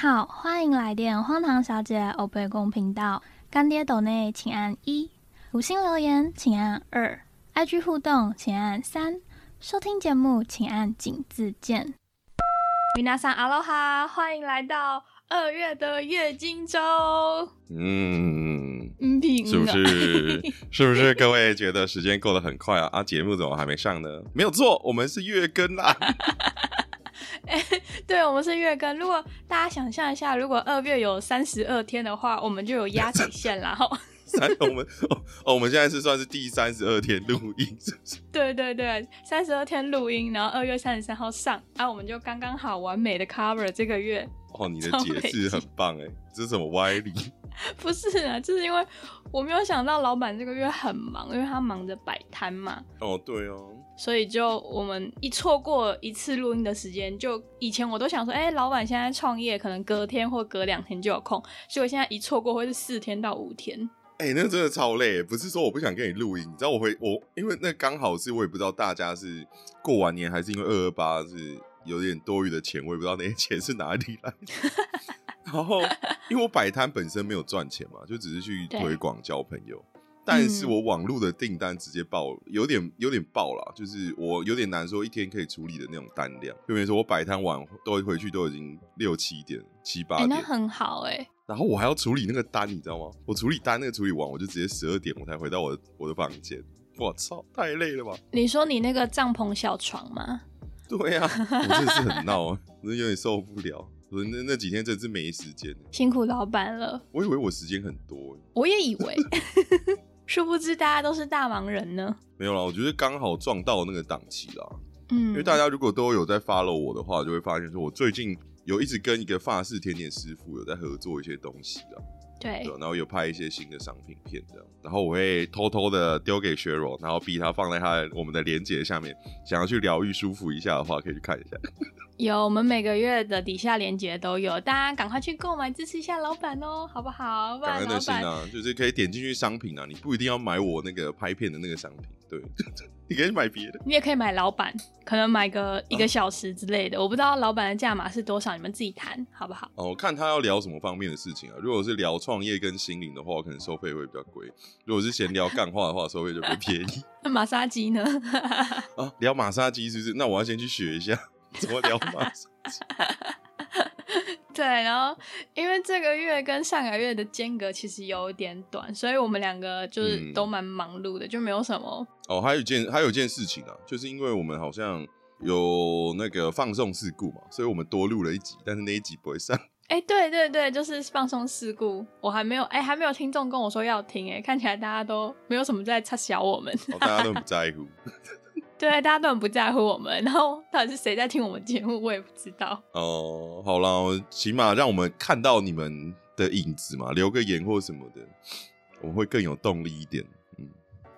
好，欢迎来电荒唐小姐欧贝公频道。干爹斗内请按一，五星留言请按二，IG 互动请按三，收听节目请按井字键。米娜桑阿罗哈，欢迎来到二月的月经周。嗯，嗯，是不是？是不是各位觉得时间过得很快啊？啊，节目怎么还没上呢？没有错，我们是月更啦。哎，对，我们是月更。如果大家想象一下，如果二月有三十二天的话，我们就有压底线然后，三，我们哦哦，我们现在是算是第三十二天录音，是不是？对对对，三十二天录音，然后二月三十三号上，啊，我们就刚刚好完美的 cover 这个月。哦，你的解释很棒哎，这是什么歪理？不是啊，就是因为我没有想到老板这个月很忙，因为他忙着摆摊嘛。哦，对哦。所以就我们一错过一次录音的时间，就以前我都想说，哎，老板现在创业，可能隔天或隔两天就有空。所以我现在一错过会是四天到五天。哎，那真的超累，不是说我不想跟你录音，你知道我会我因为那刚好是我也不知道大家是过完年还是因为二二八是有点多余的钱，我也不知道那些钱是哪里来的。然后因为我摆摊本身没有赚钱嘛，就只是去推广交朋友。但是我网络的订单直接爆，有点有点爆了，就是我有点难说一天可以处理的那种单量。就比如说我摆摊完都回去都已经六七点、七八点，那很好哎。然后我还要处理那个单，你知道吗？我处理单那个处理完，我就直接十二点我才回到我的我的房间。我操，太累了吧？你说你那个帐篷小床吗？对呀，我真的是很闹，我有点受不了。我那那几天真是没时间，辛苦老板了。我以为我时间很多，我也以为。殊不知大家都是大忙人呢。没有啦，我觉得刚好撞到那个档期啦。嗯，因为大家如果都有在 follow 我的话，就会发现说我最近有一直跟一个法式甜点师傅有在合作一些东西啊。对，然后有拍一些新的商品片这样，然后我会偷偷的丢给雪柔，然后逼他放在他我们的链接下面，想要去疗愈舒服一下的话，可以去看一下。有，我们每个月的底下链接都有，大家赶快去购买支持一下老板哦，好不好？感恩的心啊，就是可以点进去商品啊，你不一定要买我那个拍片的那个商品，对。你可以买别的，你也可以买老板，可能买个一个小时之类的。我不知道老板的价码是多少，你们自己谈好不好？哦，我看他要聊什么方面的事情啊？如果是聊创业跟心灵的话，可能收费会比较贵；如果是闲聊干话的话，收费就比较便宜。那马杀鸡呢？啊，聊马杀鸡是不是？那我要先去学一下怎么聊马杀鸡。对，然后因为这个月跟上个月的间隔其实有点短，所以我们两个就是都蛮忙碌的，就没有什么。哦，还有一件，还有一件事情啊，就是因为我们好像有那个放送事故嘛，所以我们多录了一集，但是那一集不会上。哎，对对对，就是放松事故，我还没有，哎，还没有听众跟我说要听，哎，看起来大家都没有什么在插小我们，大家都不在乎。对，大家都很不在乎我们，然后到底是谁在听我们节目，我也不知道。哦，好了，起码让我们看到你们的影子嘛，留个言或什么的，我们会更有动力一点。嗯，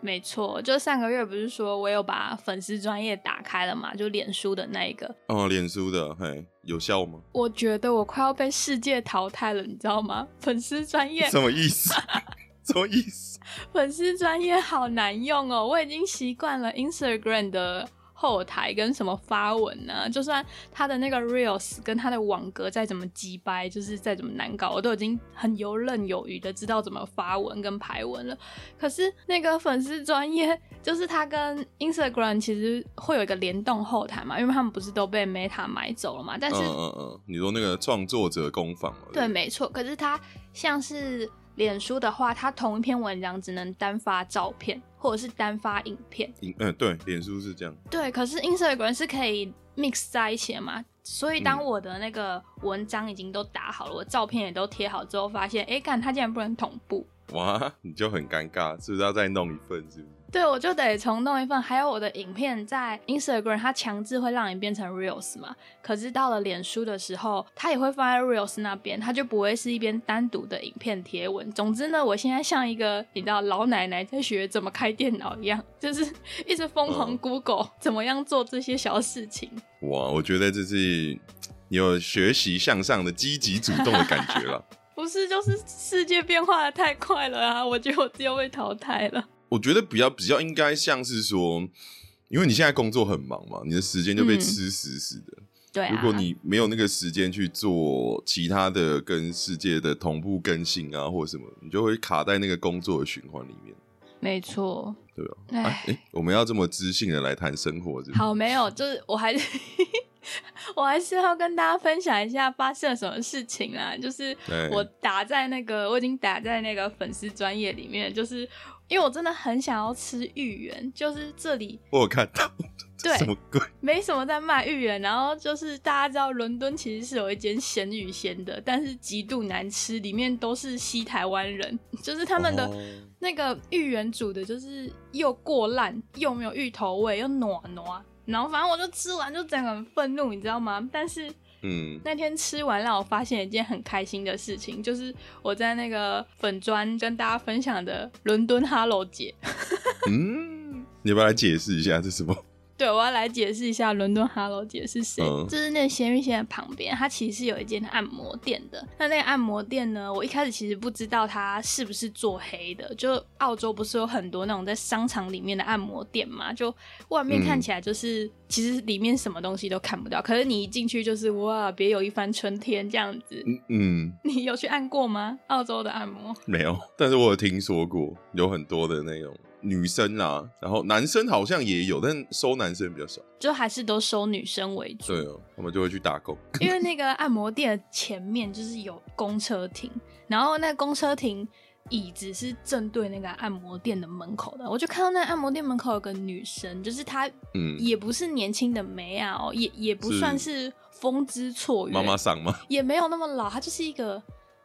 没错，就上个月不是说我有把粉丝专业打开了嘛，就脸书的那一个。哦，脸书的，嘿，有效吗？我觉得我快要被世界淘汰了，你知道吗？粉丝专业什么意思？什么意思？粉丝专业好难用哦，我已经习惯了 Instagram 的后台跟什么发文呢？就算他的那个 Reels 跟他的网格再怎么鸡掰，就是再怎么难搞，我都已经很游刃有余的知道怎么发文跟排文了。可是那个粉丝专业，就是他跟 Instagram 其实会有一个联动后台嘛，因为他们不是都被 Meta 买走了嘛？但是，嗯嗯嗯，你说那个创作者工坊对，没错。可是他像是。脸书的话，它同一篇文章只能单发照片，或者是单发影片。影嗯，对，脸书是这样。对，可是 Instagram 是可以 mix 在一起的嘛？所以当我的那个文章已经都打好了，我照片也都贴好之后，发现，哎，看它竟然不能同步。哇，你就很尴尬，是不是要再弄一份？是不是？对，我就得重弄一份。还有我的影片在 Instagram，它强制会让你变成 Reels 嘛？可是到了脸书的时候，它也会放在 Reels 那边，它就不会是一边单独的影片贴文。总之呢，我现在像一个你知道老奶奶在学怎么开电脑一样，就是 一直疯狂 Google 怎么样做这些小事情。哇，我觉得这是有学习向上的积极主动的感觉了。不是，就是世界变化的太快了啊！我觉得我自己被淘汰了。我觉得比较比较应该像是说，因为你现在工作很忙嘛，你的时间就被吃死死的，对啊，如果你没有那个时间去做其他的跟世界的同步更新啊，或者什么，你就会卡在那个工作的循环里面，没错，对吧？唉哎、诶我们要这么知性的来谈生活，是是？好，没有，就是我还是 我还是要跟大家分享一下发生了什么事情啦。就是我打在那个，我已经打在那个粉丝专业里面，就是因为我真的很想要吃芋圆，就是这里我有看到，对什么鬼？没什么在卖芋圆，然后就是大家知道伦敦其实是有一间咸芋仙的，但是极度难吃，里面都是西台湾人，就是他们的哦那个芋圆煮的，就是又过烂，又没有芋头味，又暖暖。然后反正我就吃完就整个很愤怒，你知道吗？但是嗯，那天吃完让我发现一件很开心的事情，就是我在那个粉砖跟大家分享的伦敦 Hello 节。嗯，你要不要来解释一下这是什么？对，我要来解释一下伦敦 Hello 姐是谁。嗯就是那个咸鱼线的旁边，它其实是有一间按摩店的。那那个按摩店呢，我一开始其实不知道它是不是做黑的。就澳洲不是有很多那种在商场里面的按摩店嘛？就外面看起来就是，其实里面什么东西都看不到。可是你一进去就是哇，别有一番春天这样子。嗯嗯，你有去按过吗？澳洲的按摩？没有，但是我有听说过有很多的那种女生啦，然后男生好像也有，但收男生比较少。就还是都收女生为主。对哦，他们就会去打工。因为 那个按摩店的前面就是有公车亭，然后那公车亭椅子是正对那个按摩店的门口的，我就看到那按摩店门口有个女生，就是她嗯，也不是年轻的梅啊、哦，也也不算是风姿绰约，妈妈桑吗？也没有那么老，她就是一个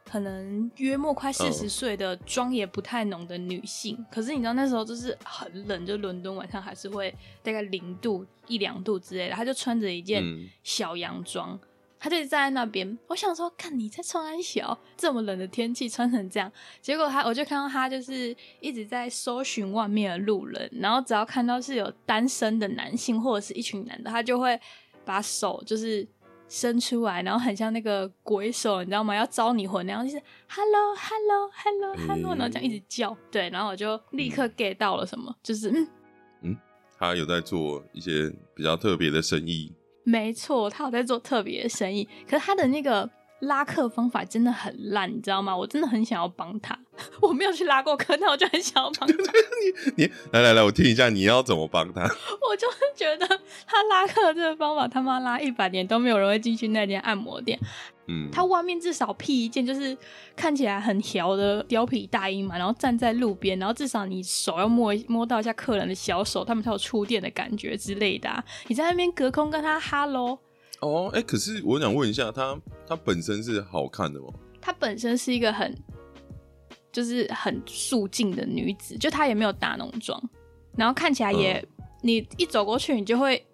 可能约莫快四十嗯岁的妆也不太浓的女性。可是你知道那时候就是很冷，就伦敦晚上还是会大概零度一两度之类的，她就穿着一件嗯小洋装。她就站在那边，我想说，看你在穿安小，这么冷的天气穿成这样，结果她我就看到她就是一直在搜寻外面的路人，然后只要看到是有单身的男性或者是一群男的，他就会把手就是伸出来，然后很像那个鬼手，你知道吗？要招你魂那样，就是 hello hello hello hello，、嗯然后这样一直叫，对，然后我就立刻 get 到了什么，就是嗯，他有在做一些比较特别的生意。没错，他有在做特别的生意，可是他的那个拉客方法真的很烂，你知道吗？我真的很想要帮他，我没有去拉过客，但我就很想要帮他。你来来来，我听一下你要怎么帮他。我就是觉得他拉客这个方法，他妈拉一百年都没有人会进去那间按摩店。嗯，他外面至少披一件就是看起来很条的貂皮大衣嘛，然后站在路边，然后至少你手要摸一摸到一下客人的小手，他们才有触电的感觉之类的、啊。你在那边隔空跟他 hello，哦，哎、可是我想问一下，他他本身是好看的吗？他本身是一个很就是很素净的女子，就她也没有打浓妆，然后看起来也，你一走过去你就会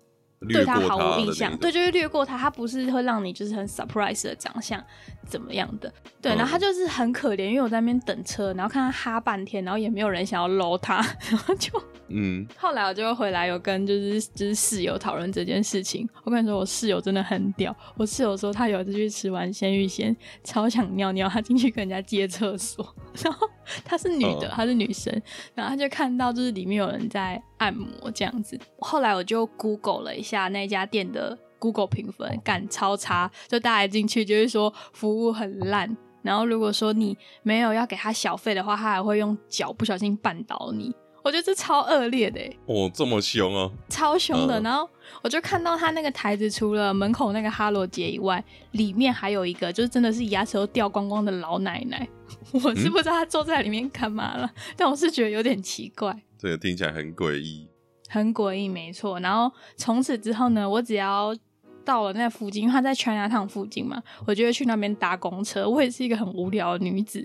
对他毫无印象，对，就是略过他，他不是会让你就是很 surprise 的长相怎么样的，对，嗯然后他就是很可怜，因为我在那边等车，然后看他哈半天，然后也没有人想要搂他，然后就嗯，后来我就回来有跟就是就是室友讨论这件事情。我跟你说，我室友真的很屌。我室友说他有一次去吃完鲜芋仙，超想尿尿，他进去跟人家借厕所，然后她是女的，嗯她是女生，然后他就看到就是里面有人在按摩这样子。后来我就 Google 了一下那家店的 Google 评分，干超差，就大家一进去就是说服务很烂。然后如果说你没有要给他小费的话，他还会用脚不小心绊倒你。我觉得这超恶劣的欸，哦，这么凶啊，超凶的。嗯然后我就看到他那个台子，除了门口那个哈罗杰以外，里面还有一个，就是真的是牙齿都掉光光的老奶奶。我是不知道他坐在里面干嘛了，但我是觉得有点奇怪，这个听起来很诡异。很诡异，没错。然后从此之后呢，我只要到了那附近，因为他在 China Town 附近嘛，我就会去那边搭公车。我也是一个很无聊的女子，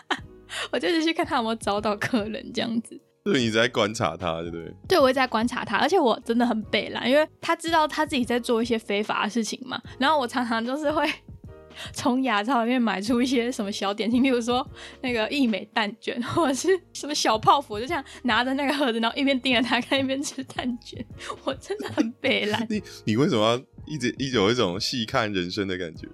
我就是去看他有没有招到客人这样子。对，你在观察他，对不对？对，我一直在观察他，而且我真的很背懒，因为他知道他自己在做一些非法的事情嘛。然后我常常就是会从牙超里面买出一些什么小点心，例如说那个益美蛋卷，或者是什么小泡芙，就这样拿着那个盒子，然后一边盯着他看，一边吃蛋卷。我真的很背懒。你你为什么要一直一直有一种细看人生的感觉？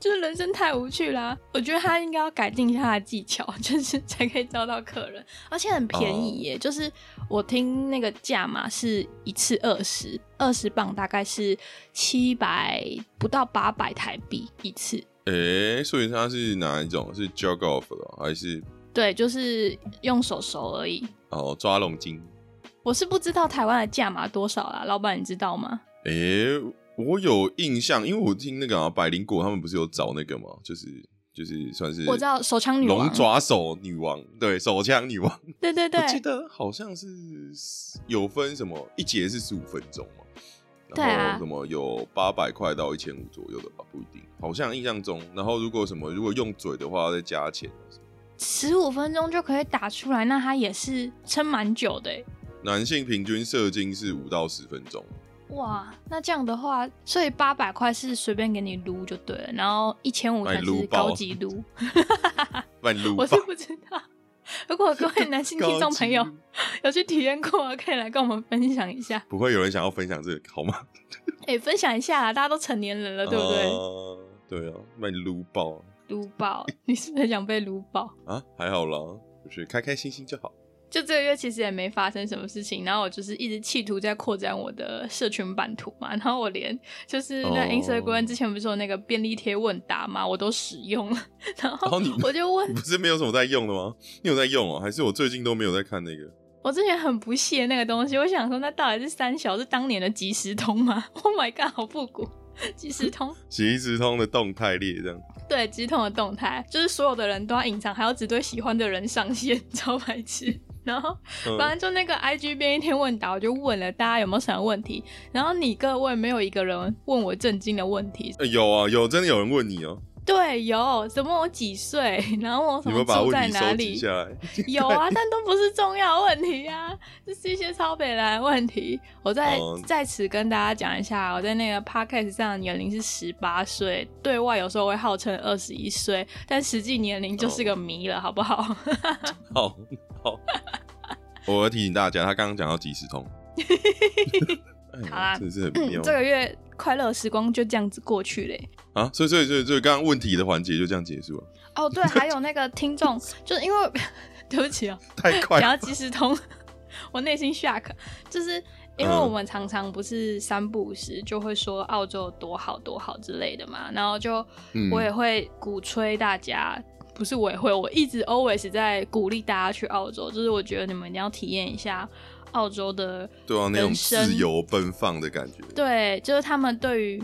就是人生太无趣啦。我觉得他应该要改进一下他的技巧，就是才可以招到客人，而且很便宜耶。就是我听那个价码是一次二十二十磅，大概是七百不到八百台币一次。诶，所以他是哪一种？是 jog off 的还是？对，就是用手熟而已。哦，抓龙筋。我是不知道台湾的价码多少啦，老板你知道吗？诶，我有印象，因为我听那个啊百灵果他们不是有找那个吗？就是就是算是我知道手枪女王，龙爪手女王，对，手枪女王。对对对，我记得好像是有分什么一节是十五分钟嘛，对啊，什么有八百块到一千五左右的吧，不一定，好像印象中。然后如果什么如果用嘴的话再加钱，十五分钟就可以打出来，那它也是撑蛮久的。男性平均射精是五到十分钟。哇，那这样的话，所以八百块是随便给你撸就对了，然后一千五才是高级撸。撸，我是不知道。如果各位男性 听众朋友有去体验过，可以来跟我们分享一下。不会有人想要分享这个好吗？哎，分享一下，大家都成年人了，对不对？对啊，卖撸爆，撸爆！你是不是想被撸爆啊？还好啦，就是开开心心就好。就这个月其实也没发生什么事情，然后我就是一直企图在扩展我的社群版图嘛，然后我连就是那 Instagram 之前不是说那个便利贴问答嘛，我都使用了，然后我就问，不是没有什么在用的吗？你有在用哦？还是我最近都没有在看那个？我之前很不屑那个东西，我想说那到底是三小是当年的即时通吗？Oh my god，好复古，即时通，即时通的动态列这样，对，即时通的动态就是所有的人都要隐藏，还要只对喜欢的人上线，超白痴。然后，反正就那个 I G 边一天问答，我就问了大家有没有什么问题。然后你各位没有一个人问我震惊的问题。有啊，有真的有人问你哦。对，有什么我几岁，然后我什么住在哪里？有啊，但都不是重要问题啊，这是一些超北的问题。我在在此跟大家讲一下，我在那个 podcast 上的年龄是十八岁，对外有时候会号称二十一岁，但实际年龄就是个谜了，好不好？好好，我要提醒大家，他刚刚讲到即时通。好啦，真是很妙。这个月快乐时光就这样子过去嘞。啊，所以所以所以所以刚刚问题的环节就这样结束了。哦，对，还有那个听众，就是因为对不起哦，太快，想要即时通，我内心 shock，就是因为我们常常不是三不五时就会说澳洲多好多好之类的嘛，然后就我也会鼓吹大家，不是我也会，我一直 always 在鼓励大家去澳洲，就是我觉得你们一定要体验一下。澳洲的对啊，那种自由奔放的感觉，对，就是他们对于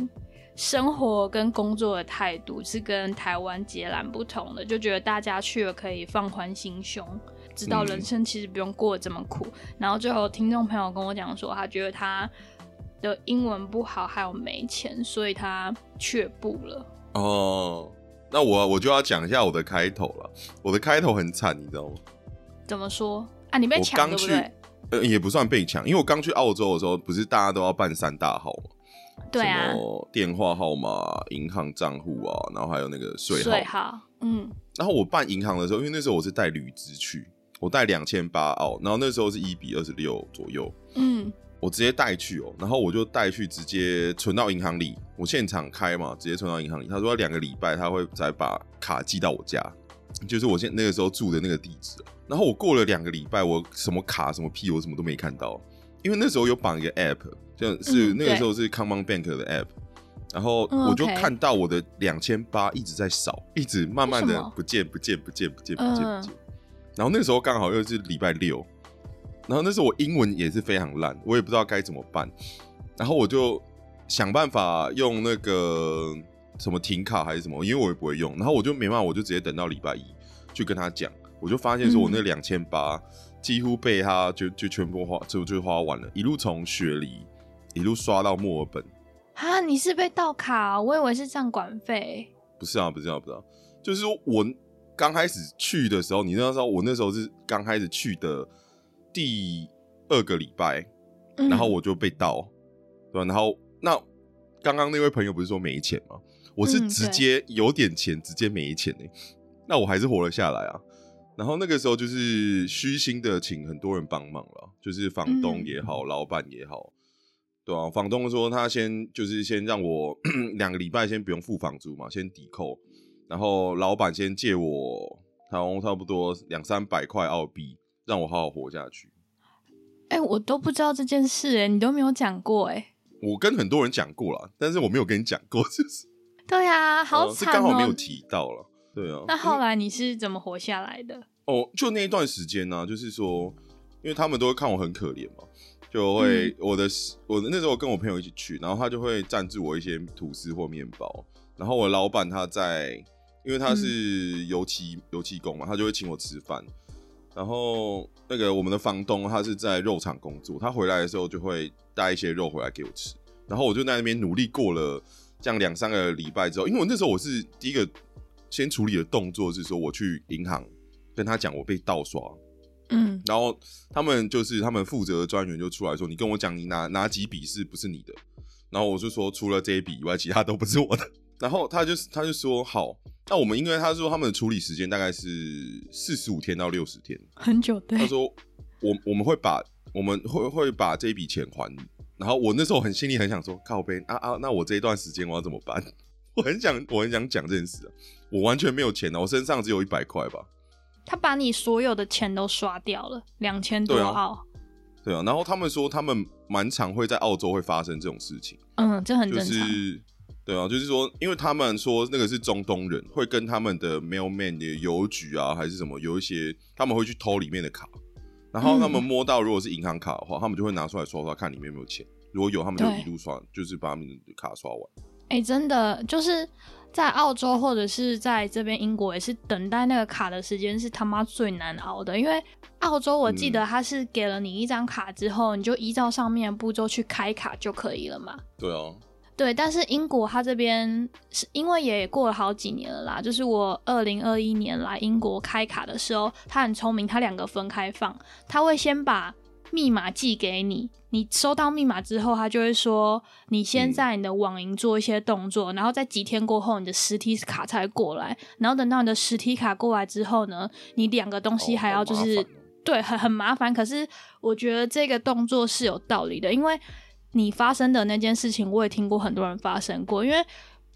生活跟工作的态度是跟台湾截然不同的，就觉得大家去了可以放宽心胸，知道人生其实不用过得这么苦。然后最后听众朋友跟我讲说，他觉得他的英文不好，还有没钱，所以他却步了。哦，那我我就要讲一下我的开头了。我的开头很惨，你知道吗？怎么说啊？你被抢对不对？呃，也不算被抢，因为我刚去澳洲的时候，不是大家都要办三大号嘛？对啊，电话号码、银行账户啊，然后还有那个税号。嗯。然后我办银行的时候，因为那时候我是带旅资去，我带两千八澳，然后那时候是一比二十六左右。嗯。我直接带去哦，然后我就带去直接存到银行里，我现场开嘛，直接存到银行里。他说两个礼拜他会再把卡寄到我家，就是我现那个时候住的那个地址。然后我过了两个礼拜，我什么卡什么屁我什么都没看到，因为那时候有绑一个 app，就是那个时候是 Common Bank 的 app，然后我就看到我的两千八一直在少，一直慢慢的不见不见不见不见不见不见。然后那时候刚好又是礼拜六，然后那时候我英文也是非常烂，我也不知道该怎么办，然后我就想办法用那个什么停卡还是什么，因为我也不会用，然后我就没办法，我就直接等到礼拜一去跟他讲。我就发现说，我那两千八几乎被他就就全部花就就花完了，一路从雪梨一路刷到墨尔本。啊，你是被盗卡？我以为是账管费。不是啊，不是啊，不是啊，就是说我刚开始去的时候，你那时候我那时候是刚开始去的第二个礼拜，然后我就被盗，对吧？然后那刚刚那位朋友不是说没钱吗？我是直接有点钱，直接没钱呢，那我还是活了下来啊。然后那个时候就是虚心的请很多人帮忙了，就是房东也好，老板也好，对啊，房东说他先就是先让我 两个礼拜先不用付房租嘛，先抵扣，然后老板先借我好差不多两三百块澳币，让我好好活下去。哎、我都不知道这件事、哎，你都没有讲过、哎。我跟很多人讲过了，但是我没有跟你讲过，就是对啊，好惨哦、刚好没有提到了。对啊，那后来你是怎么活下来的？哦，就那一段时间呢、就是说，因为他们都会看我很可怜嘛，就会、嗯我的我的那时候跟我朋友一起去，然后他就会赞助我一些吐司或面包，然后我老板他在，因为他嗯是油漆、油漆工嘛，他就会请我吃饭。然后那个我们的房东他是在肉厂工作，他回来的时候就会带一些肉回来给我吃，然后我就在那边努力过了这样两三个礼拜之后，因为我那时候我是第一个先处理的动作是说我去银行跟他讲我被盗刷，嗯然后他们就是他们负责的专员就出来说，你跟我讲你哪哪几笔是不是你的？然后我就说除了这一笔以外，其他都不是我的。然后他就他就说好，那我们因为他说他们的处理时间大概是四十五天到六十天，很久对他。说我我们会把我们会会把这一笔钱还你。然后我那时候很心里很想说靠背啊啊，那我这一段时间我要怎么办？我很想我很想讲这件事啊，我完全没有钱啊，我身上只有一百块吧。他把你所有的钱都刷掉了，两千多澳。对啊，然后他们说他们蛮常会在澳洲会发生这种事情，嗯，这很就正常。是对啊，就是说，因为他们说那个是中东人，会跟他们的 mailman 的邮局啊，还是什么，有一些他们会去偷里面的卡，然后他们嗯摸到如果是银行卡的话，他们就会拿出来刷刷看里面有没有钱，如果有，他们就一路刷，就是把他们的卡刷完。哎、真的就是在澳洲或者是在这边英国，也是等待那个卡的时间是他妈最难熬的。因为澳洲我记嗯得他是给了你一张卡之后，你就依照上面的步骤去开卡就可以了嘛。对啊，对，但是英国它这边是因为也过了好几年了啦，就是我二零二一年来英国开卡的时候，他很聪明，他两个分开放，他会先把密码寄给你，你收到密码之后，他就会说你先嗯。在你的网银做一些动作，然后在几天过后，你的实体卡才会过来，然后等到你的实体卡过来之后呢，你两个东西哦还要就是、对，很很麻烦。可是我觉得这个动作是有道理的，因为你发生的那件事情，我也听过很多人发生过。因为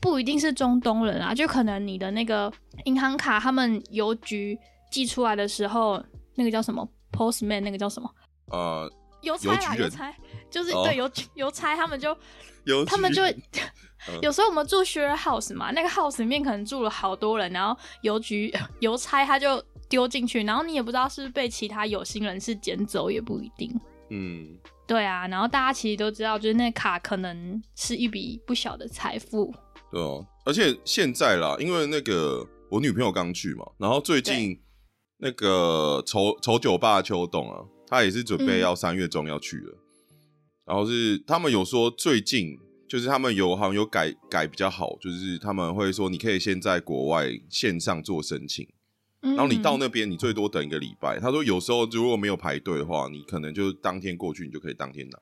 不一定是中东人啊，就可能你的那个银行卡，他们邮局寄出来的时候，那个叫什么 postman，那个叫什么呃，邮差啦，邮差就是、哦对邮邮差，他们就 邮他们就 有时候我们住 share house 嘛，那个 house 里面可能住了好多人，然后邮局 邮差他就丢进去，然后你也不知道是不是被其他有心人士捡走，也不一定。嗯，对啊，然后大家其实都知道，就是那卡可能是一笔不小的财富。对哦，而且现在啦，因为那个我女朋友刚去嘛，然后最近那个丑丑酒吧秋冬啊，他也是准备嗯要三月中要去了，然后是他们有说最近就是他们有好像有改改比较好，就是他们会说你可以先在国外线上做申请，然然后你到那边你最多等一个礼拜。他说有时候如果没有排队的话，你可能就当天过去，你就可以当天拿。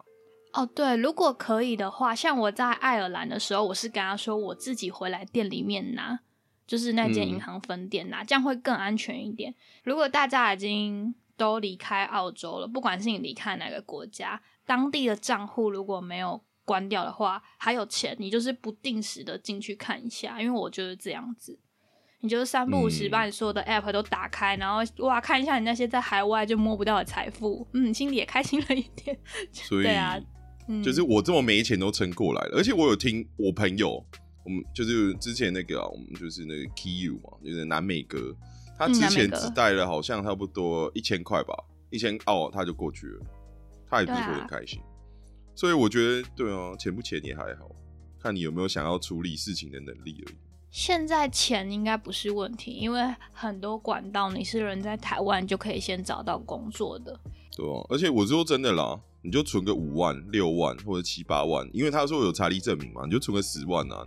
哦，对，如果可以的话，像我在爱尔兰的时候，我是跟他说我自己回来店里面拿，就是那间嗯银行分店拿，这样会更安全一点。如果大家已经都离开澳洲了，不管是你离开哪个国家，当地的账户如果没有关掉的话，还有钱，你就是不定时的进去看一下，因为我就是这样子。你就是三不五时嗯。把你所有的 app 都打开，然后哇看一下你那些在海外就摸不到的财富，嗯，心里也开心了一点。所以对啊嗯，就是我这么没钱都撑过来了，而且我有听我朋友，我们就是之前那个、啊，我们就是那个 Kiu 嘛，就是南美哥，他之前只带了好像差不多一千块吧，一千澳他就过去了，他也不是很开心，所以我觉得对啊，钱不钱也还好，看你有没有想要处理事情的能力而已。现在钱应该不是问题，因为很多管道你是人在台湾就可以先找到工作的。对啊，而且我说真的啦，你就存个五万、六万或者七八万，因为他说有财力证明嘛，你就存个十万啊，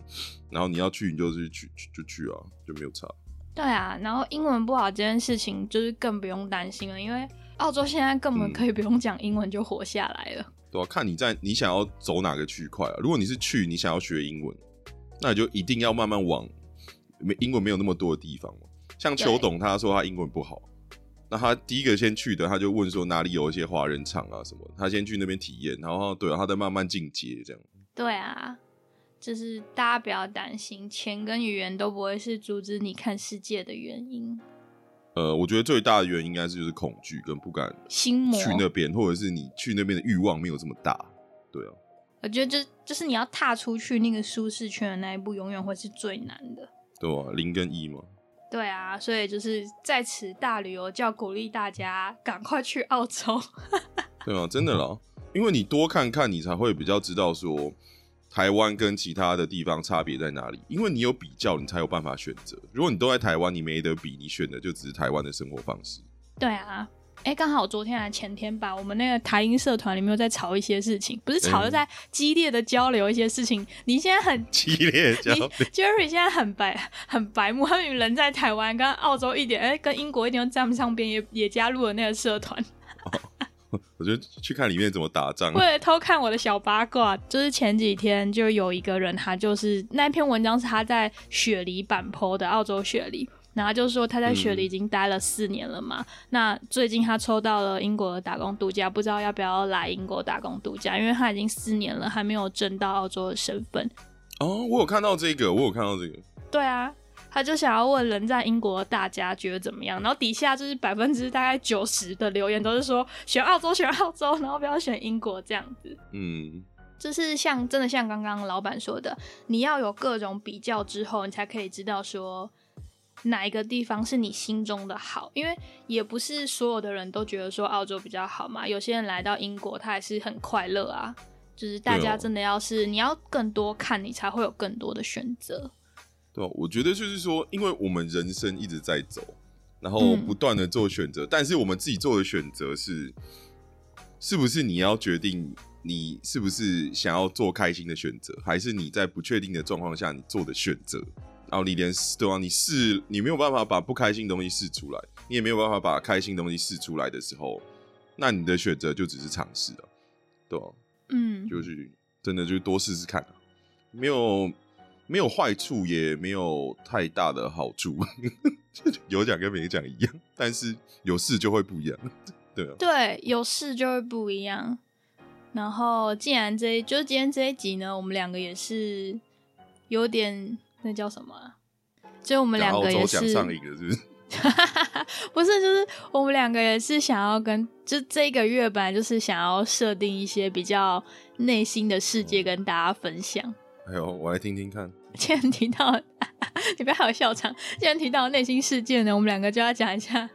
然后你要去你就是去去就去啊，就没有差。对啊，然后英文不好这件事情就是更不用担心了，因为澳洲现在根本嗯可以不用讲英文就活下来了。对啊，看你在你想要走哪个区块啊。如果你是去你想要学英文，那你就一定要慢慢往没英文没有那么多的地方嘛。像邱董他说他英文不好，那他第一个先去的，他就问说哪里有一些华人厂啊什么，他先去那边体验，然后对啊，他再慢慢进阶这样。对啊，就是大家不要担心，钱跟语言都不会是阻止你看世界的原因。呃，我觉得最大的原因应该是就是恐惧跟不敢心魔去那边，或者是你去那边的欲望没有这么大。对啊，我觉得就就是你要踏出去那个舒适圈的那一步，永远会是最难的。对啊，零跟一嘛。对啊，所以就是在此大旅游，就要鼓励大家赶快去澳洲。对啊，真的啦，因为你多看看，你才会比较知道说台湾跟其他的地方差别在哪里。因为你有比较，你才有办法选择。如果你都在台湾，你没得比，你选的就只是台湾的生活方式。对啊。哎，刚好昨天还前天吧，我们那个台音社团里面有在吵一些事情，不是吵，就在激烈的交流一些事情。你现在很 激烈交流，Jerry 现在很白很白目，他们人在台湾，跟澳洲一点，哎，跟英国一点都沾不上边，也也加入了那个社团。我觉得去看里面怎么打仗，为了偷看我的小八卦，就是前几天就有一个人，他就是那篇文章是他在雪梨版 po 的澳洲雪梨。然后就说他在雪梨已经待了四年了嘛，那最近他抽到了英国的打工度假，不知道要不要来英国打工度假，因为他已经四年了还没有争到澳洲的身份。哦，我有看到这个，我有看到这个。对啊，他就想要问人在英国的大家觉得怎么样，然后底下就是百分之大概九十的留言都是说选澳洲，选澳洲，然后不要选英国这样子。嗯，就是像真的像刚刚老板说的，你要有各种比较之后，你才可以知道说。哪一个地方是你心中的好？因为也不是所有的人都觉得说澳洲比较好嘛。有些人来到英国，他还是很快乐啊。就是大家真的要是你要更多看，你才会有更多的选择。对，我觉得就是说，因为我们人生一直在走，然后不断的做选择，但是我们自己做的选择是，是不是你要决定你是不是想要做开心的选择，还是你在不确定的状况下你做的选择？然后你连试对吧？你试你没有办法把不开心的东西试出来，你也没有办法把开心的东西试出来的时候，那你的选择就只是尝试了，对吧？嗯，就是真的就多试试看，没有没有坏处，也没有太大的好处，有奖跟没奖一样，但是有试就会不一样，对啊，对，有试就会不一样。然后既然这就今天这一集呢，我们两个也是有点。那叫什么？就我们两个也是，不是，就是我们两个也是想要跟，就这个月本来就是想要设定一些比较内心的世界跟大家分享。哎呦，我来听听看。既然提到，你不要有笑场。既然提到内心世界呢，我们两个就要讲一下，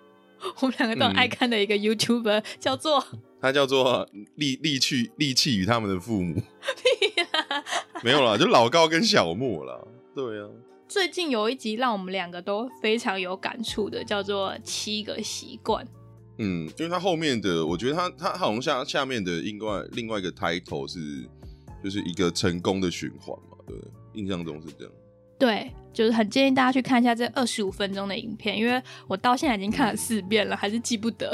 我们两个都很爱看的一个 YouTuber，叫做他叫做利利气利气与他们的父母。没有啦，就老高跟小莫啦。对啊，最近有一集让我们两个都非常有感触的，叫做《七个习惯》。嗯，因为它后面的，我觉得它它好像下下面的另外另外一个 title 是，就是一个成功的循环嘛，对，印象中是这样。对，就是很建议大家去看一下这二十五分钟的影片，因为我到现在已经看了四遍了，还是记不得，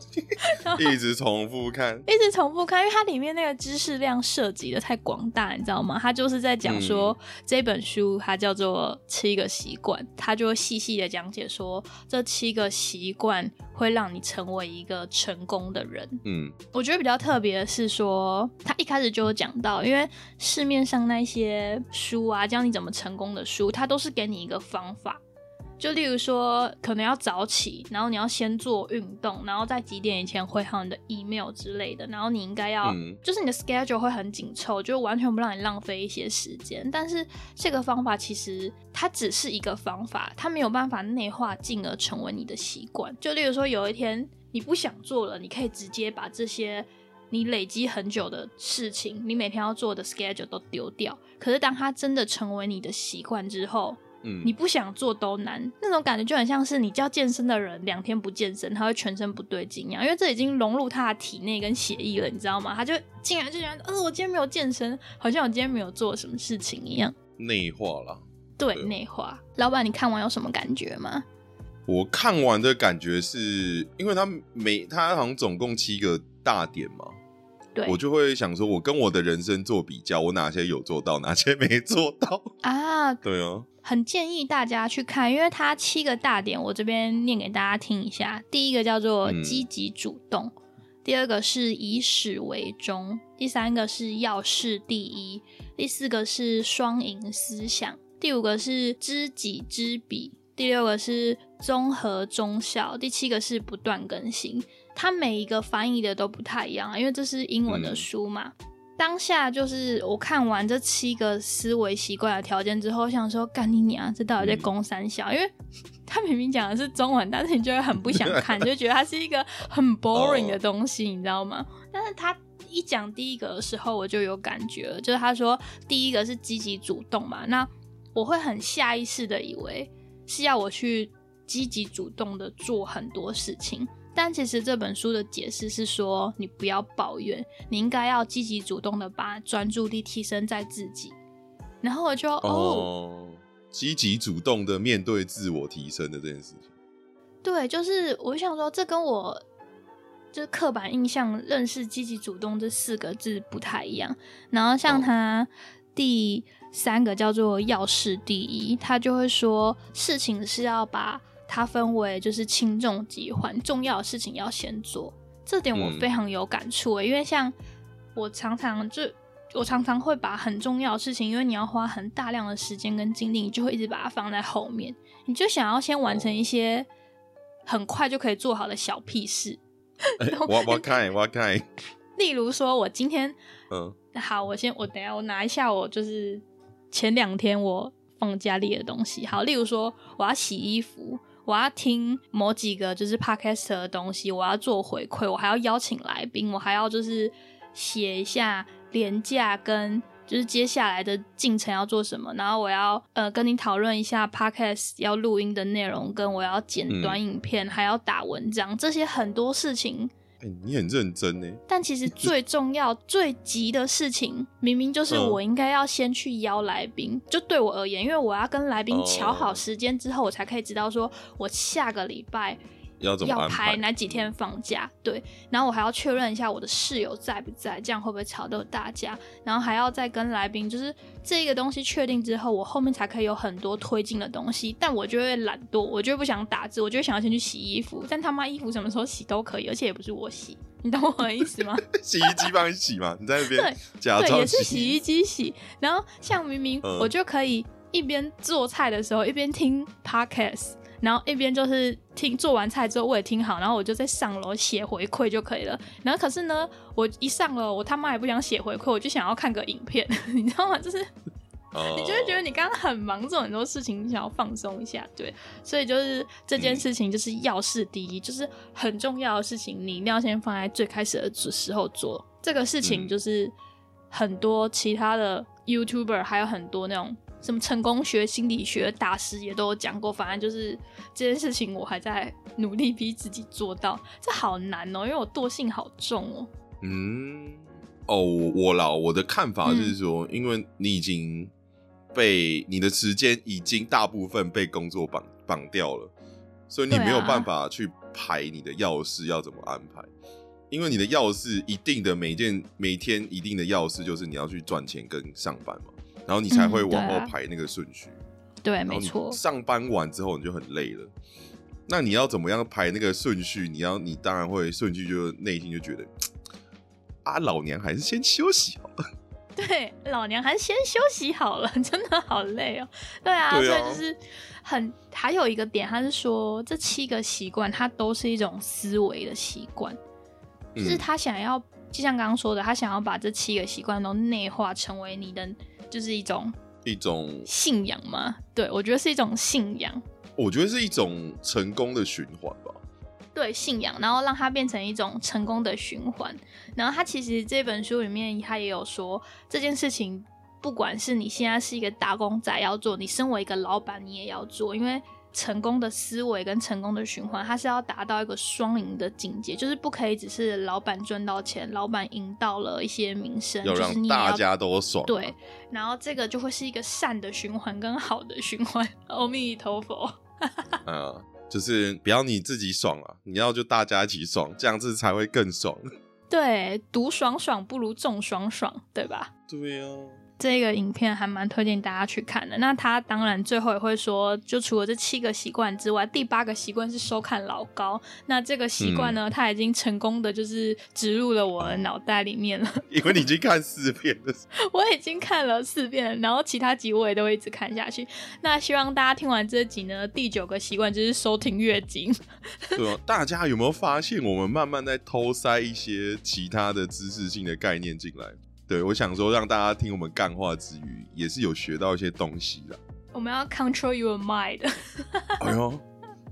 一直重复看，一直重复看，因为它里面那个知识量涉及的太广大，你知道吗？他就是在讲说这本书它叫做七个习惯，它就会细细的讲解说这七个习惯。会让你成为一个成功的人。嗯，我觉得比较特别的是说，他一开始就有讲到，因为市面上那些书啊，教你怎么成功的书，它都是给你一个方法。就例如说，可能要早起，然后你要先做运动，然后在几点以前回好你的 email 之类的，然后你应该要，就是你的 schedule 会很紧凑，就完全不让你浪费一些时间。但是这个方法其实它只是一个方法，它没有办法内化，进而成为你的习惯。就例如说，有一天你不想做了，你可以直接把这些你累积很久的事情，你每天要做的 schedule 都丢掉。可是当它真的成为你的习惯之后，嗯你不想做都难，那种感觉就很像是你叫健身的人两天不健身，他会全身不对劲一样，因为这已经融入他的体内跟血液了，你知道吗？他就竟然就觉得，呃，我今天没有健身，好像我今天没有做什么事情一样，内化了。对，内化。老板，你看完有什么感觉吗？我看完的感觉是因为他每他好像总共七个大点嘛，对我就会想说，我跟我的人生做比较，我哪些有做到，哪些没做到。啊，对啊，很建议大家去看，因为它七个大点，我这边念给大家听一下。第一个叫做嗯积极主动，第二个是以始为终，第三个是要事第一，第四个是双赢思想，第五个是知己知彼，第六个是综合中效，第七个是不断更新。它每一个翻译的都不太一样啊，因为这是英文的嗯书嘛。当下就是我看完这七个思维习惯的条件之后，想说干你娘，这到底在攻三小？因为 他明明讲的是中文，但是你就会很不想 看，就觉得它是一个很 boring 的东西，你知道吗？但是他一讲第一个的时候，我就有感觉了，就是他说第一个是积极主动嘛，那我会很下意识的以为是要我去积极主动的做很多事情。但其实这本书的解释是说，你不要抱怨，你应该要积极主动的把专注力提升在自己。然后我就哦哦，积极主动的面对自我提升的这件事情。对，就是我想说，这跟我就是刻板印象认识“积极主动”这四个字不太一样。然后像哦他第三个叫做“要事第一”，他就会说事情是要把它分为就是轻重疾缓，重要的事情要先做。这点我嗯非常有感触、欸，因为像我常常就。我常常会把很重要的事情，因为你要花很大量的时间跟精力，你就会一直把它放在后面。你就想要先完成一些很快就可以做好的小屁事，哎我我看我看，例如说，我今天嗯好，我先我等下我拿一下我就是前两天我放家里的东西。好，例如说我要洗衣服，我要听某几个就是 podcast 的东西，我要做回馈，我还要邀请来宾，我还要就是写一下廉价跟。就是接下来的进程要做什么，然后我要呃跟你讨论一下 podcast 要录音的内容，跟我要剪嗯短影片，还要打文章，这些很多事情哎、你很认真呢。但其实最重要、最急的事情，明明就是嗯我应该要先去邀来宾。就对我而言，因为我要跟来宾哦瞧好时间之后，我才可以知道说我下个礼拜要怎么安要排排？哪几天放假。对，然后我还要确认一下我的室友在不在，这样会不会吵到大家？然后还要再跟来宾，就是这个东西确定之后，我后面才可以有很多推进的东西。但我就会懒惰，我就不想打字，我就会想要先去洗衣服。但他妈衣服什么时候洗都可以，而且也不是我洗，你懂我的意思吗？洗衣机帮你洗嘛？你在那边对对，假装也是洗衣机洗。然后像明明嗯我就可以一边做菜的时候一边听 podcast，然后一边就是听做完菜之后我也听好，然后我就在上楼写回馈就可以了。然后可是呢，我一上楼，我他妈也不想写回馈，我就想要看个影片，你知道吗？就是哦你就会觉得你刚刚很忙，做很多事情，你想要放松一下，对。所以就是这件事情就是要事第一，就是很重要的事情，你一定要先放在最开始的时候做。这个事情嗯就是很多其他的 YouTuber 还有很多那种什么成功学、心理学大师也都有讲过。反正就是这件事情，我还在努力逼自己做到，这好难哦，因为我惰性好重哦。嗯，哦，我我啦，我的看法嗯是说，因为你已经被你的时间已经大部分被工作绑绑掉了，所以你没有办法去排你的要事要怎么安排。因为你的要事一定的每件每天一定的要事就是你要去赚钱跟上班嘛，然后你才会往后排那个顺序。对，没错，上班完之后你就很累了，那你要怎么样排那个顺序？你要你当然会顺序就内心就觉得，啊，老娘还是先休息好了。对，老娘还是先休息好了，真的好累哦。对啊，对啊所以就是很还有一个点，他是说这七个习惯，它都是一种思维的习惯，就是嗯他想要，就像刚刚说的，他想要把这七个习惯都内化成为你的，就是一种一种信仰嘛。对我觉得是一种信仰，我觉得是一种成功的循环吧。对信仰，然后让它变成一种成功的循环。然后他其实这本书里面他也有说这件事情，不管是你现在是一个打工仔要做，你身为一个老板你也要做，因为成功的思维跟成功的循环，它是要达到一个双赢的境界，就是不可以只是老板赚到钱，老板赢到了一些名声，要让就是你要大家都爽、啊。对，然后这个就会是一个善的循环跟好的循环。阿弥陀佛。嗯，就是不要你自己爽啊，你要就大家一起爽，这样子才会更爽。对，独爽爽不如众爽爽，对吧？对呀。这个影片还蛮推荐大家去看的。那他当然最后也会说，就除了这七个习惯之外，第八个习惯是收看老高。那这个习惯呢，他已经成功的就是植入了我的脑袋里面了。因为你已经看四遍了，我已经看了四遍，然后其他集我也都会一直看下去。那希望大家听完这集呢，第九个习惯就是收听月经。对啊，大家有没有发现，我们慢慢在偷塞一些其他的知识性的概念进来？对，我想说让大家听我们干话之余，也是有学到一些东西的。我们要 control your mind。哎呦，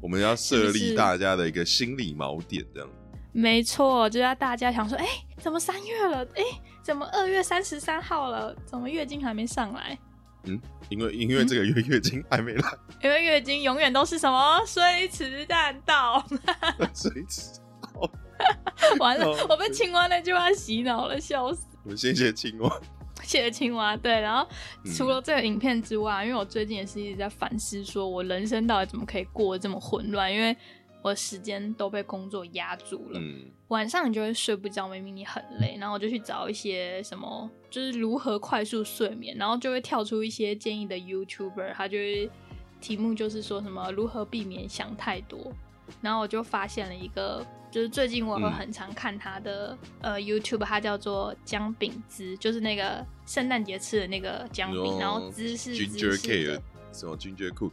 我们要设立大家的一个心理锚点，这样。没错，就要大家想说，哎，怎么三月了？哎，怎么二月三十三号了？怎么月经还没上来？嗯，因为因为这个月月经还没来。因为月经永远都是什么水池弹道。水池。完了，我被青蛙那句话洗脑了，笑死。我们谢谢青蛙，谢谢青蛙。对，然后除了这个影片之外，因为我最近也是一直在反思，说我人生到底怎么可以过得这么混乱？因为我时间都被工作压住了，晚上你就会睡不着，明明你很累，然后我就去找一些什么，就是如何快速睡眠，然后就会跳出一些建议的 YouTuber，他就会题目就是说什么如何避免想太多，然后我就发现了一个。就是最近我会很常看他的呃 YouTube，他叫做姜饼滋，就是那个圣诞节吃的那个姜饼，然后滋是芝士的，什么 Ginger Cook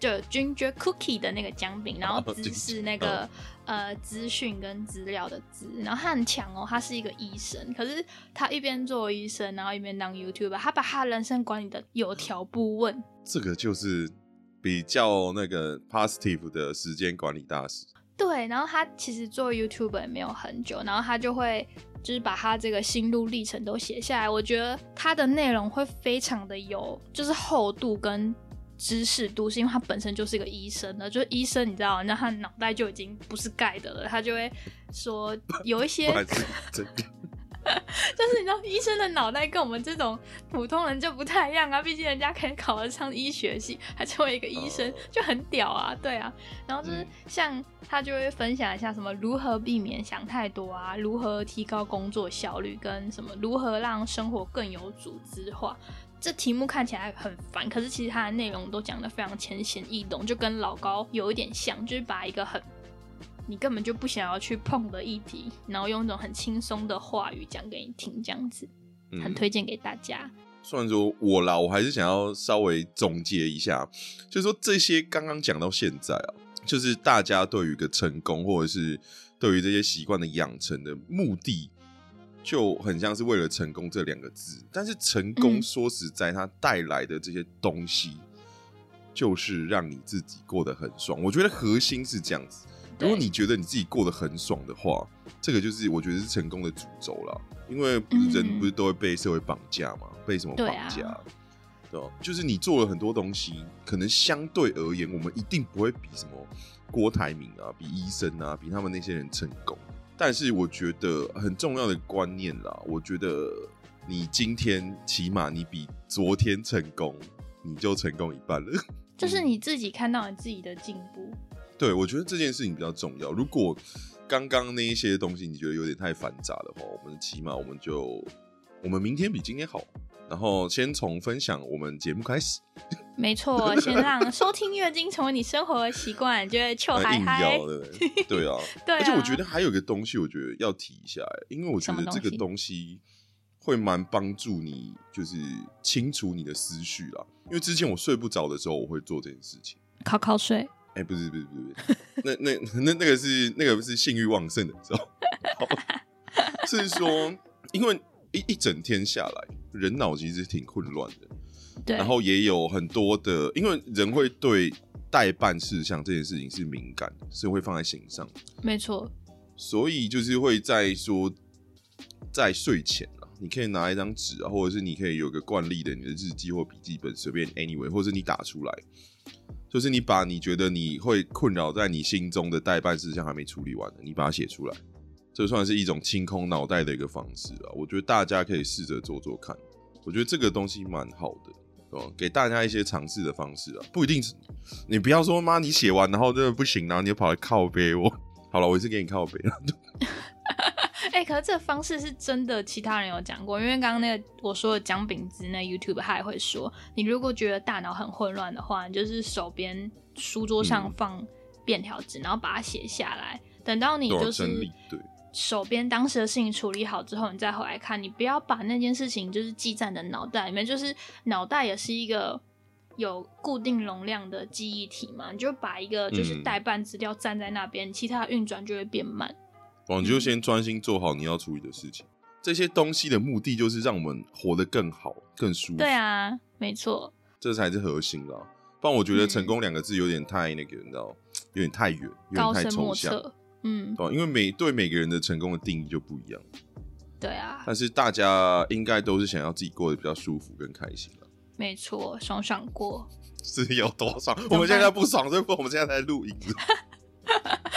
就 Ginger Cookie 的那个姜饼，然后滋是那个呃资讯跟资料的资，然后他很强哦，他是一个医生，可是他一边做医生，然后一边当 YouTuber，他把他人生管理的有条不紊，这个就是比较那个 positive 的时间管理大师。对，然后他其实做 YouTube 也没有很久，然后他就会就是把他这个心路历程都写下来。我觉得他的内容会非常的有，就是厚度跟知识度，是因为他本身就是一个医生的，就是医生，你知道，那他脑袋就已经不是盖的了，他就会说有一些。就是你知道，医生的脑袋跟我们这种普通人就不太一样啊。毕竟人家可以考得上医学系，还成为一个医生，就很屌啊。对啊，然后就是像他就会分享一下什么如何避免想太多啊，如何提高工作效率，跟什么如何让生活更有组织化。这题目看起来很烦，可是其实它的内容都讲得非常浅显易懂，就跟老高有一点像，就是把一个很。你根本就不想要去碰的议题，然后用一种很轻松的话语讲给你听，这样子，很推荐给大家。虽然说我啦，我还是想要稍微总结一下，就是说这些刚刚讲到现在啊，就是大家对于一个成功，或者是对于这些习惯的养成的目的，就很像是为了成功这两个字。但是成功说实在，它带来的这些东西，就是让你自己过得很爽。我觉得核心是这样子。如果你觉得你自己过得很爽的话，这个就是我觉得是成功的主轴了。因为人不是都会被社会绑架嘛？被什么绑架？对吧？就是你做了很多东西，可能相对而言，我们一定不会比什么郭台铭啊、比医生啊、比他们那些人成功。但是我觉得很重要的观念啦，我觉得你今天起码你比昨天成功，你就成功一半了。就是你自己看到你自己的进步。对，我觉得这件事情比较重要。如果刚刚那一些东西你觉得有点太繁杂的话，我们起码我们就我们明天比今天好。然后先从分享我们节目开始。没错，先让 收听月经成为你生活的习惯，就会臭嗨嗨。对啊，对。而且我觉得还有一个东西，我觉得要提一下，因为我觉得这个东西会蛮帮助你，就是清除你的思绪啦。因为之前我睡不着的时候，我会做这件事情，考考睡。哎，不是不是不是，那那那那个是那个是性欲旺盛的时候，是说，因为一一整天下来，人脑其实挺混乱的，对，然后也有很多的，因为人会对代办事项这件事情是敏感，是会放在心上，没错，所以就是会在说，在睡前啊，你可以拿一张纸啊，或者是你可以有个惯例的你的日记或笔记本，随便 anyway，或者你打出来。就是你把你觉得你会困扰在你心中的代办事项还没处理完的，你把它写出来，这算是一种清空脑袋的一个方式啊。我觉得大家可以试着做做看，我觉得这个东西蛮好的，哦，给大家一些尝试的方式啊，不一定是你不要说妈你写完然后真的不行，然后你就跑来靠背我，好了，我也是给你靠背了。哎、可是这个方式是真的，其他人有讲过。因为刚刚那个我说的姜饼子那 YouTube 他也会说，你如果觉得大脑很混乱的话，你就是手边书桌上嗯放便条纸，然后把它写下来，等到你就是对。手边当时的事情处理好之后，你再回来看，你不要把那件事情就是记在你的脑袋里面，就是脑袋也是一个有固定容量的记忆体嘛，你就把一个就是嗯代办资料站在那边，其他的运转就会变慢。哦，你就先专心做好你要处理的事情。这些东西的目的就是让我们活得更好、更舒服。对，啊，没错，这才是核心啦。不然我觉得“嗯成功”两个字有点太那个，你知道，有点太远，有高点太抽象。嗯，哦，因为每对每个人的成功的定义就不一样，对啊，但是大家应该都是想要自己过得比较舒服跟开心了。没错，爽爽过。是有多爽？我们现在不爽，所以我们现在在录影。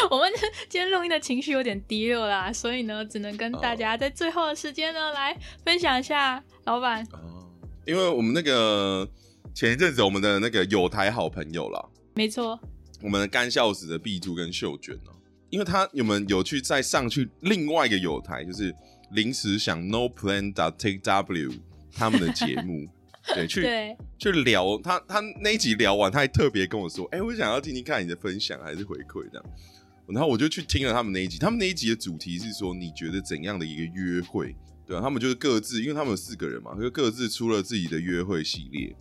我们今天录音的情绪有点低落啦，所以呢，只能跟大家在最后的时间呢来分享一下，老板。哦，因为我们那个前一阵子我们的那个有台好朋友啦，没错，我们的干笑死的碧珠跟秀娟哦、因为他你们有去再上去另外一个有台，就是临时想 No Plan dot Take W 他们的节目，对，去对，去聊他他那一集聊完，他还特别跟我说，哎、我想要听听看你的分享还是回馈这样。然后我就去听了他们那一集，他们那一集的主题是说，你觉得怎样的一个约会？对啊，他们就是各自，因为他们有四个人嘛，就各自出了自己的约会系列，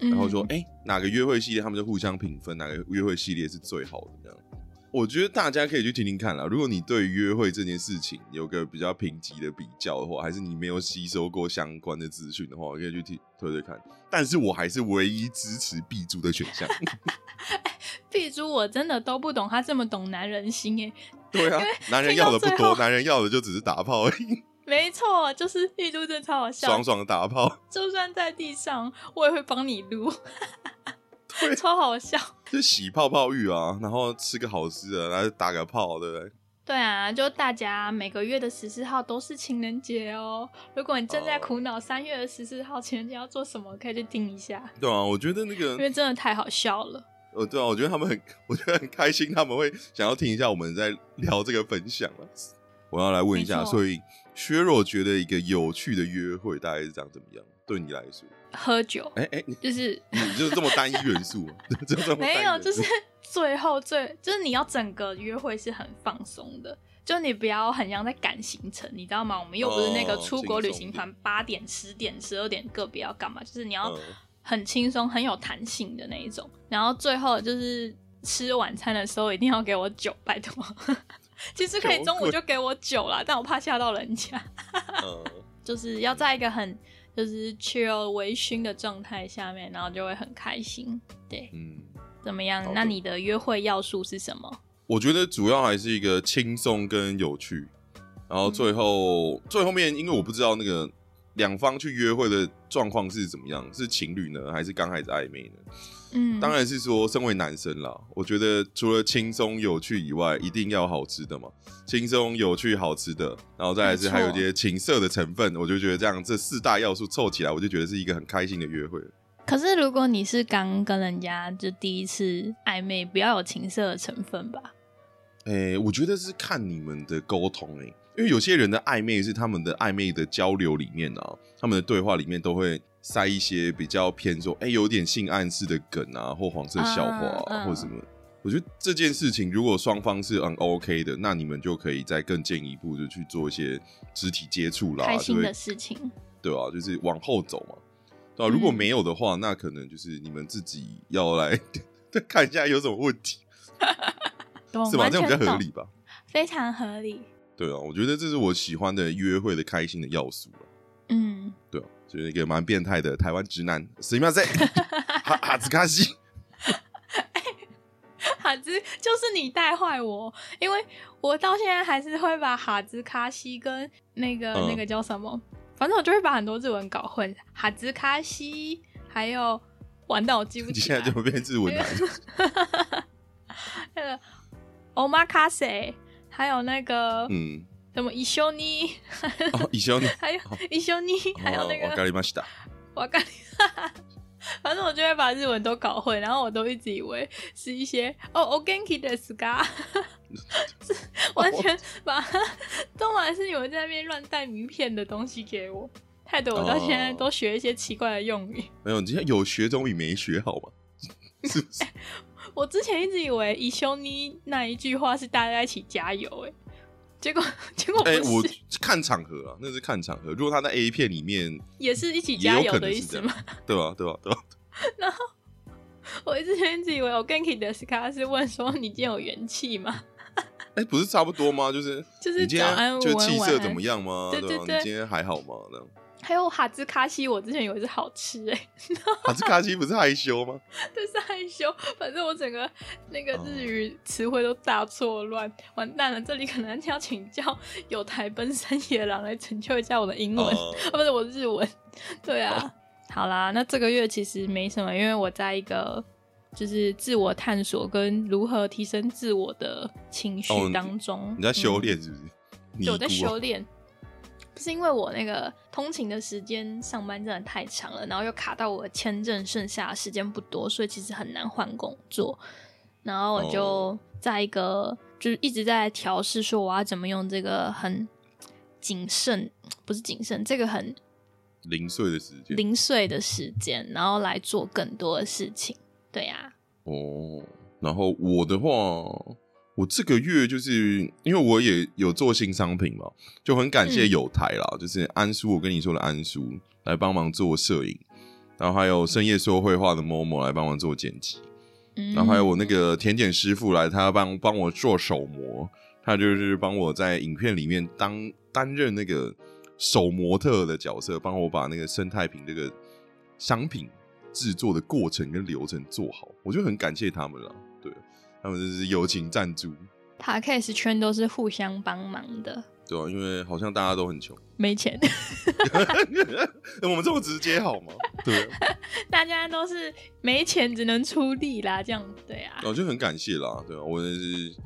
嗯然后说，哎、哪个约会系列他们就互相评分，哪个约会系列是最好的这样。我觉得大家可以去听听看啦。如果你对约会这件事情有个比较评级的比较的话，还是你没有吸收过相关的资讯的话，可以去听推推看。但是我还是唯一支持 B 组的选项。碧珠，我真的都不懂他这么懂男人心诶。对啊，男人要的不多，男人要的就只是打炮而已，没错，就是碧珠真的超好笑，爽爽的打炮，就算在地上，我也会帮你录，对超好笑。就洗泡泡浴啊，然后吃个好吃的，然后打个炮，对不对？对啊，就大家每个月的十四号都是情人节哦。如果你正在哦苦恼三月的十四号情人节要做什么，可以去听一下，对啊，我觉得那个因为真的太好笑了。呃，对啊，我觉得他们很，我觉得很开心，他们会想要听一下我们在聊这个分享了。我要来问一下，所以薛若觉得一个有趣的约会大概是长怎么样？对你来说，喝酒哎、哎、你就是你就是这么单一元素啊？就这么单一没有，就是最后最就是你要整个约会是很放松的，就你不要很像在赶行程，你知道吗？我们又不是那个哦出国旅行团，八点、十点、十二点个别要干嘛，就是你要嗯很轻松、很有弹性的那一种。然后最后就是吃晚餐的时候一定要给我酒，拜托。其实可以中午就给我酒啦，但我怕吓到人家，嗯，就是要在一个很就是 chill 微醺的状态下面，然后就会很开心。对，嗯，怎么样那你的约会要素是什么？我觉得主要还是一个轻松跟有趣，然后最嗯后、最后面，因为我不知道那个两方去约会的状况是怎么样，是情侣呢，还是刚开始暧昧呢？嗯，当然是说，身为男生啦，我觉得除了轻松有趣以外，一定要好吃的嘛。轻松有趣好吃的，然后再来是还有一些情色的成分，我就觉得这样这四大要素凑起来，我就觉得是一个很开心的约会。可是如果你是刚跟人家就第一次暧昧，不要有情色的成分吧？诶、我觉得是看你们的沟通诶、因为有些人的暧昧是他们的暧昧的交流里面啊，他们的对话里面都会塞一些比较偏说，诶、有点性暗示的梗啊，或黄色笑话、或什么。我觉得这件事情如果双方是很 OK 的，那你们就可以再更进一步，就去做一些肢体接触啦，开心的事情，对啊，就是往后走嘛。对啊，如果嗯没有的话，那可能就是你们自己要来 看一下有什么问题，懂 是吧？完这样比较合理吧？非常合理。对啊，我觉得这是我喜欢的约会的开心的要素了。嗯，对啊，就是一个蛮变态的台湾直男，すみません，哈哈兹卡西。哈兹就是你带坏我，因为我到现在还是会把哈兹卡西跟那个、嗯那个叫什么，反正我就会把很多日文搞混，哈兹卡西还有完蛋我记不你起来，现在就变日文男，那个 omakase， 还有那个、嗯，什么伊修尼，哦，以修你，还有伊修尼，还有那哦わか个りました。我干，反正我就会把日文都搞混，然后我都一直以为是一些哦 o genki 的 ska，是完全把它都 都嘛是你们在那边乱带名片的东西给我，害得我到现在都学一些奇怪的用语。没有，你今天有学总比没学好嘛？是不是？ 我之前一直以为“以修尼”那一句话是大家一起加油，哎，结果结果不哎、是，我看场合啊，那是看场合。如果他在 A 片里面，也是一起加油的意思吗？对吧、对吧、对吧、我之前一直以为我跟 k i 的 Scar 是问说你今天有元气吗？哎、不是差不多吗？就是就是你今早安天就气色怎么样吗？吧？对对对你今天还好吗？这样，还有哈兹卡西，我之前以为是好吃哎、哈兹卡西不是害羞吗？对是害羞，反正我整个那个哦日语词汇都大错乱，完蛋了！这里可能要请教有台奔山野狼来拯救一下我的英文，哦 啊，不是我的日文。对啊，好啦，那这个月其实没什么，因为我在一个就是自我探索跟如何提升自我的情绪当中。你在修嗯炼是不是？对，我在修炼，是因为我那个通勤的时间上班真的太长了，然后又卡到我的签证剩下的时间不多，所以其实很难换工作。然后我就哦在一个、就是一直在调试，说我要怎么用这个很谨慎，不是谨慎，这个很零碎的时间零碎的时间，然后来做更多的事情。对呀、哦。然后我的话，我这个月就是因为我也有做新商品嘛，就很感谢嗯有台啦，就是安叔，我跟你说的安叔来帮忙做摄影，然后还有深夜说绘画的某某来帮忙做剪辑，嗯，然后还有我那个甜点师傅来，他帮帮我做手模，他就是帮我在影片里面当担任那个手模特的角色，帮我把那个生态瓶这个商品制作的过程跟流程做好，我就很感谢他们了。对，他们就是友情赞助，Podcast 圈都是互相帮忙的，对啊，因为好像大家都很穷，没钱。我们这么直接好吗？对啊，大家都是没钱只能出力啦，这样对啊。我就很感谢啦，对啊，我也是，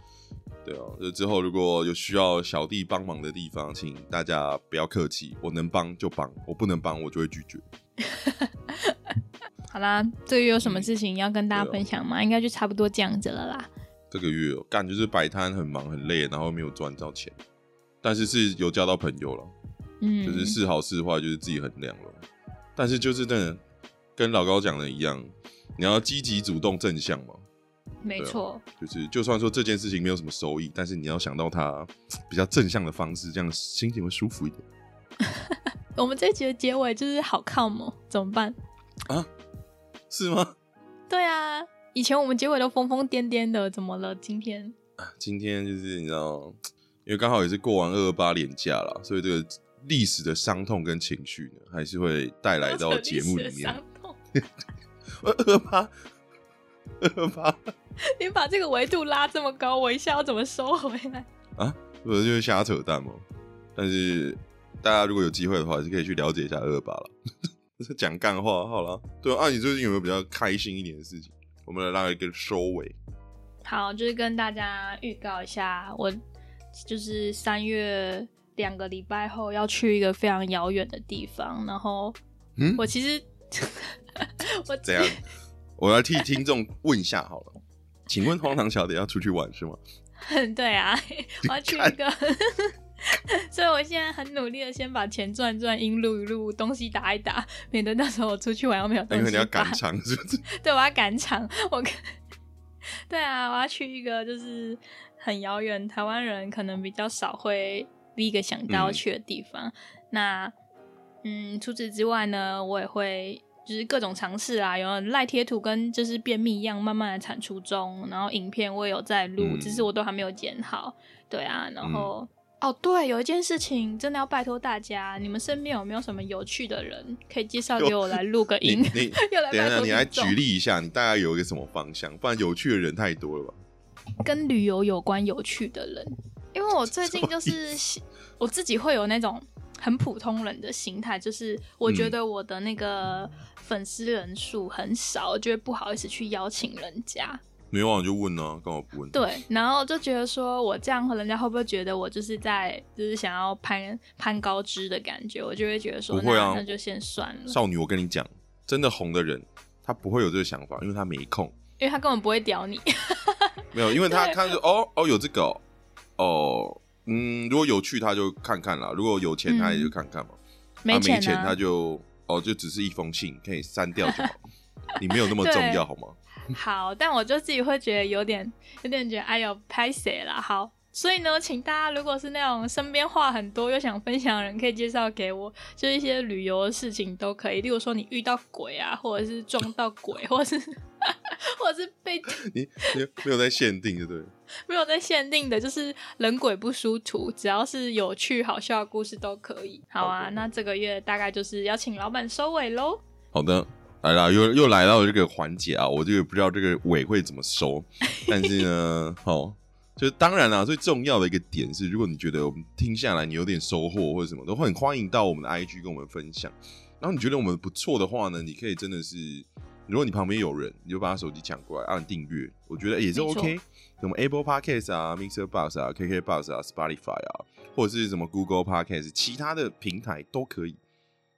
对啊，就之后如果有需要小弟帮忙的地方，请大家不要客气，我能帮就帮，我不能帮我就会拒绝。好啦，这个月有什么事情要跟大家分享吗？应该就差不多这样子了啦。这个月哦干就是摆摊很忙很累，然后没有赚到钱，但是是有交到朋友了，嗯，就是是好是坏就是自己衡量了。但是就是真的跟老高讲的一样，你要积极主动正向嘛，没错。就是就算说这件事情没有什么收益，但是你要想到它比较正向的方式，这样心情会舒服一点 我们这集的结尾就是好靠吗？怎么办？啊？是吗？对啊，以前我们结尾都疯疯癫癫的，怎么了？今天今天就是你知道，因为刚好也是过完二二八年假了，所以这个历史的伤痛跟情绪呢，还是会带来到节目里面。伤痛二 二八，二二八 你把这个维度拉这么高，我一下要怎么收回来？啊，不是就是瞎扯淡吗？但是大家如果有机会的话，还是可以去了解一下二二八了。讲干话好了，对啊，你最近有没有比较开心一点的事情？我们来拉一个收尾。好，就是跟大家预告一下，我就是三月两个礼拜后要去一个非常遥远的地方，然后嗯我其实 我怎样？我要替听众问一下好了，请问荒唐小姐要出去玩是吗？对啊，我要去一个，所以我现在很努力的先把钱赚赚，音录一录，东西打一打，免得到时候我出去玩又没有东西因为你要打赶场 是不是？对，我要赶场。我跟对啊，我要去一个就是很遥远，台湾人可能比较少会第一个想到嗯去的地方。那嗯，除此之外呢，我也会就是各种尝试啊，有赖贴图跟就是便秘一样，慢慢的产出中。然后影片我也有在录，嗯只是我都还没有剪好。对啊，然后。哦，对，有一件事情真的要拜托大家，你们身边有没有什么有趣的人可以介绍给我来录个 音？你又来等一下，拜托你来举例一下，你大概有一个什么方向？不然有趣的人太多了吧？跟旅游有关有趣的人，因为我最近就是我自己会有那种很普通人的心态，就是我觉得我的那个粉丝人数很少，我觉得不好意思去邀请人家。没有啊，你就问啊，干嘛不问？对，然后就觉得说我这样，人家会不会觉得我就是在就是想要攀攀高枝的感觉？我就会觉得说，不会啊那那就先算了，少女，我跟你讲，真的红的人，他不会有这个想法，因为他没空。因为他根本不会屌你。没有，因为他对他就哦哦有这个哦哦嗯，如果有趣他就看看啦，如果有钱他也就看看嘛。没钱、啊、没钱他就哦，就只是一封信，可以删掉就好。你没有那么重要好吗？好，但我就自己会觉得有点有点觉得哎呦拍谁啦。好，所以呢，请大家如果是那种身边话很多又想分享的人，可以介绍给我，就一些旅游的事情都可以。例如说你遇到鬼啊，或者是撞到鬼，或者是或者是被你你没有在限定，对不对？没有在限定的，就是人鬼不殊途，只要是有趣好笑的故事都可以。好啊，那这个月大概就是要请老板收尾喽。好的。来了，又又来到这个环节啊！我这个不知道这个尾会怎么收，但是呢，好，就是当然啦，最重要的一个点是，如果你觉得我们听下来你有点收获或者什么，都会很欢迎到我们的 IG 跟我们分享。然后你觉得我们不错的话呢，你可以真的是，如果你旁边有人，你就把他手机抢过来按订阅，我觉得也是 OK。什么 Apple Podcast 啊、Mixer Box 啊、KK Box 啊、Spotify 啊，或者是什么 Google Podcast，其他的平台都可以，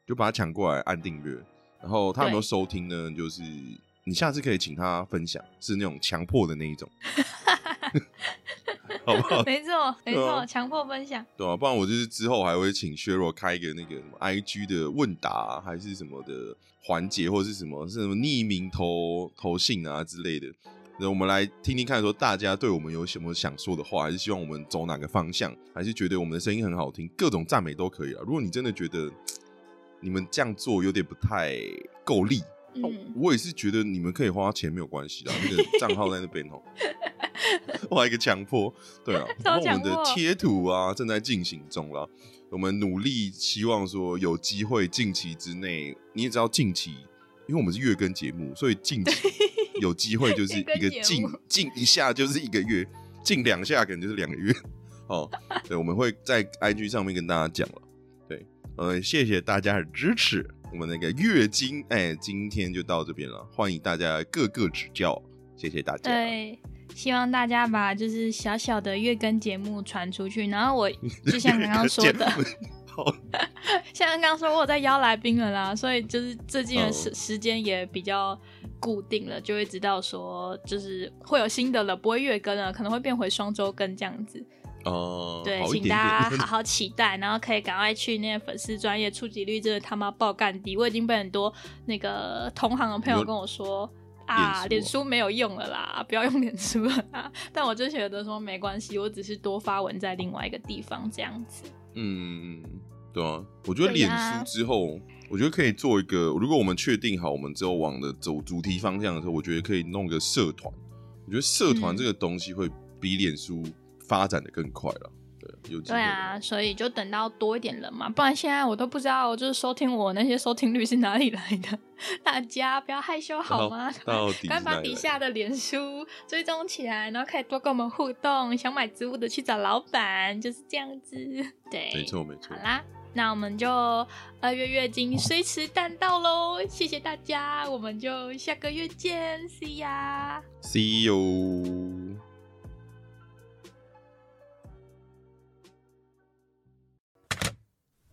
就把它抢过来按订阅。然后他有没有收听呢？就是你下次可以请他分享，是那种强迫的那一种，好不好？没错，没错，强迫分享，对啊，不然我就是之后还会请削弱开一个那个什么 IG 的问答，还是什么的环节，或者是什么是什么匿名投投信啊之类的。那我们来听听看，说大家对我们有什么想说的话，还是希望我们走哪个方向，还是觉得我们的声音很好听，各种赞美都可以啊。如果你真的觉得，你们这样做有点不太够力，嗯，我也是觉得你们可以花钱没有关系的，那个账号在那边哦，画一个强迫，对啊，然后我们的贴图啊正在进行中了，我们努力希望说有机会近期之内，你也知道近期，因为我们是月更节目，所以近期有机会就是一个进进一下就是一个月，近两下可能就是两个月，哦，对，我们会在 IG 上面跟大家讲了。呃，谢谢大家的支持。我们那个月经，哎，今天就到这边了。欢迎大家各个指教，谢谢大家。对，希望大家把就是小小的月更节目传出去。然后我 就像刚刚说的，像刚刚说我在邀来宾了啦，所以就是最近的时时间也比较固定了，就会知道说就是会有新的了，不会月更了，可能会变回双周更这样子。哦，对，请大家 好好期待，然后可以赶快去那个粉丝专业触及率真的他妈爆干低，我已经被很多那个同行的朋友跟我说啊，脸书没有用了啦，不要用脸书了啦。但我就觉得说没关系，我只是多发文在另外一个地方这样子。嗯，对啊，我觉得脸书之后，我觉得可以做一个，如果我们确定好我们之后往的走主题方向的时候，我觉得可以弄个社团。我觉得社团这个东西会比脸书。发展的更快了，对，有对啊，所以就等到多一点人嘛，不然现在我都不知道，就是收听我那些收听率是哪里来的。大家不要害羞好吗？赶快把底下的脸书追踪起来，然后可以多跟我们互动。想买植物的去找老板，就是这样子。对，没错没错。好啦，那我们就二月月经虽迟但到喽，谢谢大家，我们就下个月见，See ya，See you。